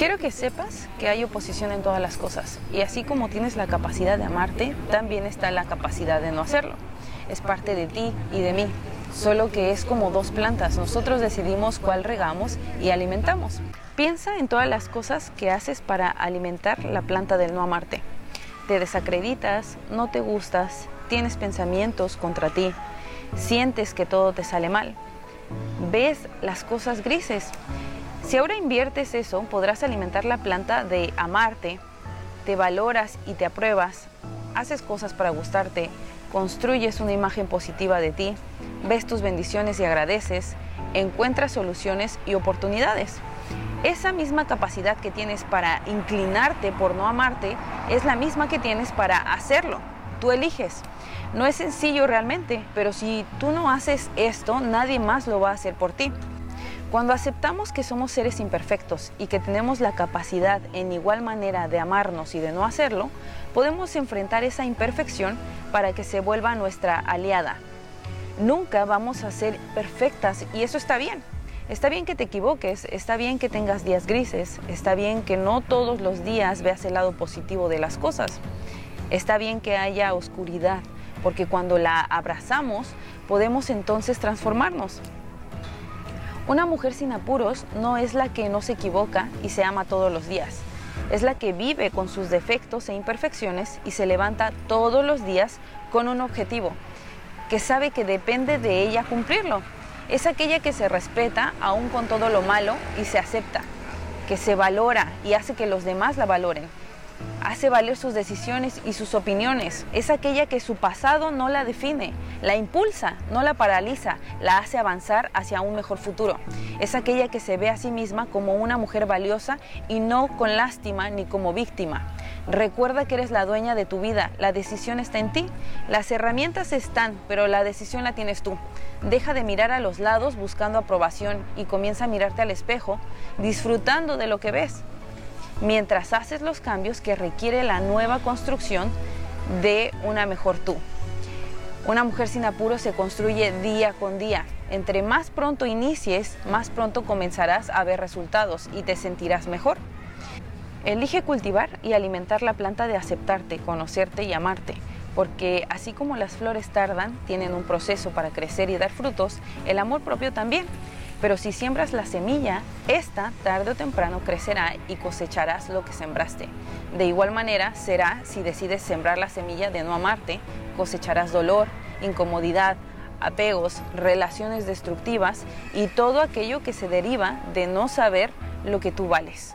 Quiero que sepas que hay oposición en todas las cosas y así como tienes la capacidad de amarte, también está la capacidad de no hacerlo. Es parte de ti y de mí, solo que es como dos plantas. Nosotros decidimos cuál regamos y alimentamos. Piensa en todas las cosas que haces para alimentar la planta del no amarte. Te desacreditas, no te gustas, tienes pensamientos contra ti, sientes que todo te sale mal, ves las cosas grises si ahora inviertes eso, podrás alimentar la planta de amarte, te valoras y te apruebas, haces cosas para gustarte, construyes una imagen positiva de ti, ves tus bendiciones y agradeces, encuentras soluciones y oportunidades. Esa misma capacidad que tienes para inclinarte por no amarte es la misma que tienes para hacerlo. Tú eliges. No es sencillo realmente, pero si tú no haces esto, nadie más lo va a hacer por ti. Cuando aceptamos que somos seres imperfectos y que tenemos la capacidad en igual manera de amarnos y de no hacerlo, podemos enfrentar esa imperfección para que se vuelva nuestra aliada. Nunca vamos a ser perfectas y eso está bien. Está bien que te equivoques, está bien que tengas días grises, está bien que no todos los días veas el lado positivo de las cosas. Está bien que haya oscuridad, porque cuando la abrazamos podemos entonces transformarnos. Una mujer sin apuros no es la que no se equivoca y se ama todos los días. Es la que vive con sus defectos e imperfecciones y se levanta todos los días con un objetivo, que sabe que depende de ella cumplirlo. Es aquella que se respeta aún con todo lo malo y se acepta, que se valora y hace que los demás la valoren hace valer sus decisiones y sus opiniones. Es aquella que su pasado no la define, la impulsa, no la paraliza, la hace avanzar hacia un mejor futuro. Es aquella que se ve a sí misma como una mujer valiosa y no con lástima ni como víctima. Recuerda que eres la dueña de tu vida, la decisión está en ti. Las herramientas están, pero la decisión la tienes tú. Deja de mirar a los lados buscando aprobación y comienza a mirarte al espejo disfrutando de lo que ves mientras haces los cambios que requiere la nueva construcción de una mejor tú. Una mujer sin apuro se construye día con día. Entre más pronto inicies, más pronto comenzarás a ver resultados y te sentirás mejor. Elige cultivar y alimentar la planta de aceptarte, conocerte y amarte, porque así como las flores tardan, tienen un proceso para crecer y dar frutos, el amor propio también. Pero si siembras la semilla, esta tarde o temprano crecerá y cosecharás lo que sembraste. De igual manera será si decides sembrar la semilla de no amarte, cosecharás dolor, incomodidad, apegos, relaciones destructivas y todo aquello que se deriva de no saber lo que tú vales.